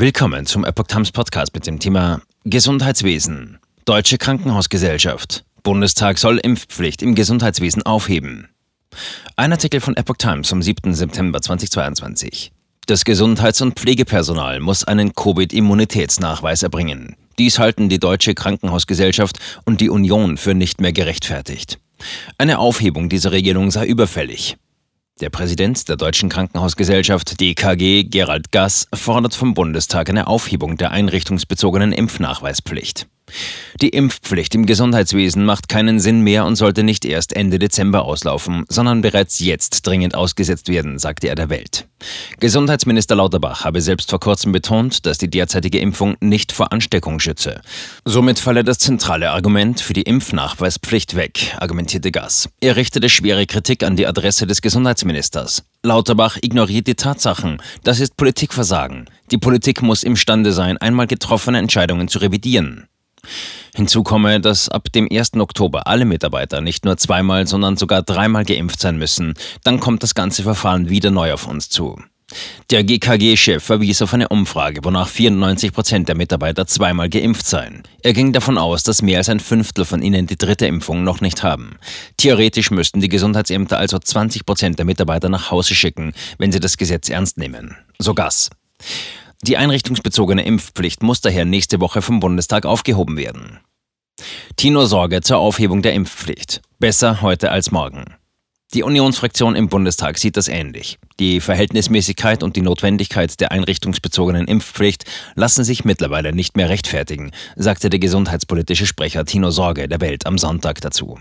Willkommen zum Epoch Times Podcast mit dem Thema Gesundheitswesen. Deutsche Krankenhausgesellschaft. Bundestag soll Impfpflicht im Gesundheitswesen aufheben. Ein Artikel von Epoch Times vom 7. September 2022. Das Gesundheits- und Pflegepersonal muss einen Covid-Immunitätsnachweis erbringen. Dies halten die Deutsche Krankenhausgesellschaft und die Union für nicht mehr gerechtfertigt. Eine Aufhebung dieser Regelung sei überfällig. Der Präsident der Deutschen Krankenhausgesellschaft DKG, Gerald Gass, fordert vom Bundestag eine Aufhebung der einrichtungsbezogenen Impfnachweispflicht. Die Impfpflicht im Gesundheitswesen macht keinen Sinn mehr und sollte nicht erst Ende Dezember auslaufen, sondern bereits jetzt dringend ausgesetzt werden, sagte er der Welt. Gesundheitsminister Lauterbach habe selbst vor kurzem betont, dass die derzeitige Impfung nicht vor Ansteckung schütze. Somit falle das zentrale Argument für die Impfnachweispflicht weg, argumentierte Gass. Er richtete schwere Kritik an die Adresse des Gesundheitsministers. Lauterbach ignoriert die Tatsachen. Das ist Politikversagen. Die Politik muss imstande sein, einmal getroffene Entscheidungen zu revidieren. Hinzu komme, dass ab dem 1. Oktober alle Mitarbeiter nicht nur zweimal, sondern sogar dreimal geimpft sein müssen. Dann kommt das ganze Verfahren wieder neu auf uns zu. Der GKG-Chef verwies auf eine Umfrage, wonach 94 Prozent der Mitarbeiter zweimal geimpft seien. Er ging davon aus, dass mehr als ein Fünftel von ihnen die dritte Impfung noch nicht haben. Theoretisch müssten die Gesundheitsämter also 20 Prozent der Mitarbeiter nach Hause schicken, wenn sie das Gesetz ernst nehmen. So Gas. Die einrichtungsbezogene Impfpflicht muss daher nächste Woche vom Bundestag aufgehoben werden. Tino Sorge zur Aufhebung der Impfpflicht. Besser heute als morgen. Die Unionsfraktion im Bundestag sieht das ähnlich. Die Verhältnismäßigkeit und die Notwendigkeit der einrichtungsbezogenen Impfpflicht lassen sich mittlerweile nicht mehr rechtfertigen, sagte der gesundheitspolitische Sprecher Tino Sorge der Welt am Sonntag dazu.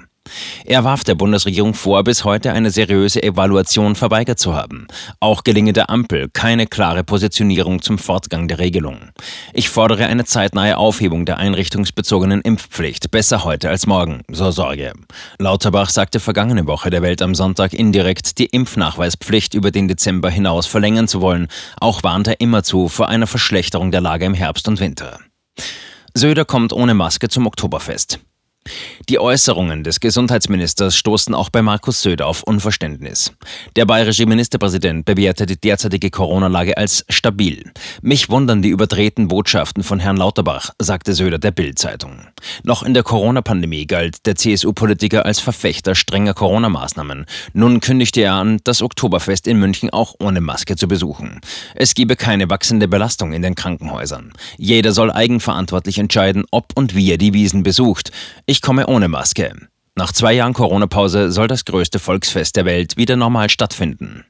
Er warf der Bundesregierung vor, bis heute eine seriöse Evaluation verweigert zu haben. Auch gelinge der Ampel keine klare Positionierung zum Fortgang der Regelung. Ich fordere eine zeitnahe Aufhebung der einrichtungsbezogenen Impfpflicht, besser heute als morgen, so Sorge. Lauterbach sagte vergangene Woche der Welt am Sonntag indirekt, die Impfnachweispflicht über den Dezember hinaus verlängern zu wollen. Auch warnt er immerzu vor einer Verschlechterung der Lage im Herbst und Winter. Söder kommt ohne Maske zum Oktoberfest. Die Äußerungen des Gesundheitsministers stoßen auch bei Markus Söder auf Unverständnis. Der bayerische Ministerpräsident bewertete die derzeitige Corona-Lage als stabil. Mich wundern die überdrehten Botschaften von Herrn Lauterbach, sagte Söder der Bild-Zeitung. Noch in der Corona-Pandemie galt der CSU-Politiker als Verfechter strenger Corona-Maßnahmen. Nun kündigte er an, das Oktoberfest in München auch ohne Maske zu besuchen. Es gebe keine wachsende Belastung in den Krankenhäusern. Jeder soll eigenverantwortlich entscheiden, ob und wie er die Wiesen besucht. Ich ich komme ohne Maske. Nach zwei Jahren Corona-Pause soll das größte Volksfest der Welt wieder normal stattfinden.